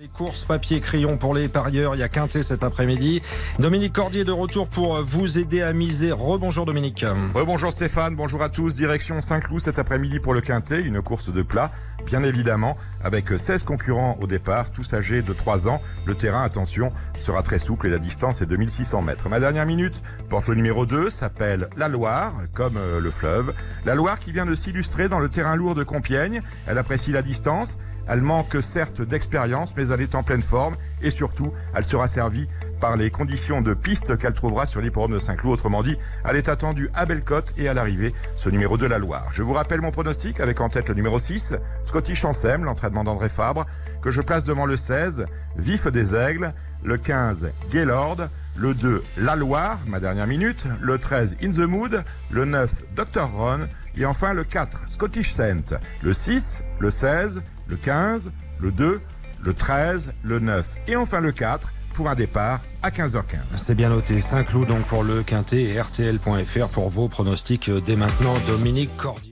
Les courses papier crayon pour les parieurs, il y a quinté cet après-midi. Dominique Cordier de retour pour vous aider à miser. Rebonjour Dominique. Rebonjour Stéphane, bonjour à tous. Direction Saint-Cloud cet après-midi pour le quintet, une course de plat, bien évidemment, avec 16 concurrents au départ, tous âgés de 3 ans. Le terrain, attention, sera très souple et la distance est 2600 mètres. Ma dernière minute porte le numéro 2, s'appelle La Loire, comme euh, le fleuve. La Loire qui vient de s'illustrer dans le terrain lourd de Compiègne. Elle apprécie la distance. Elle manque certes d'expérience, mais elle est en pleine forme et surtout, elle sera servie par les conditions de piste qu'elle trouvera sur l'hipporome de Saint-Cloud. Autrement dit, elle est attendue à Bellecote et à l'arrivée, ce numéro de la Loire. Je vous rappelle mon pronostic avec en tête le numéro 6, Scottish Ansem, l'entraînement d'André Fabre, que je place devant le 16, Vif des Aigles, le 15, Gaylord, le 2, La Loire, ma dernière minute, le 13, In the Mood, le 9, Dr. Ron, et enfin le 4, Scottish Saint, le 6, le 16, le 15, le 2, le 13, le 9 et enfin le 4 pour un départ à 15h15. C'est bien noté. Saint-Cloud donc pour le Quintet et RTL.fr pour vos pronostics dès maintenant. Dominique Cordier.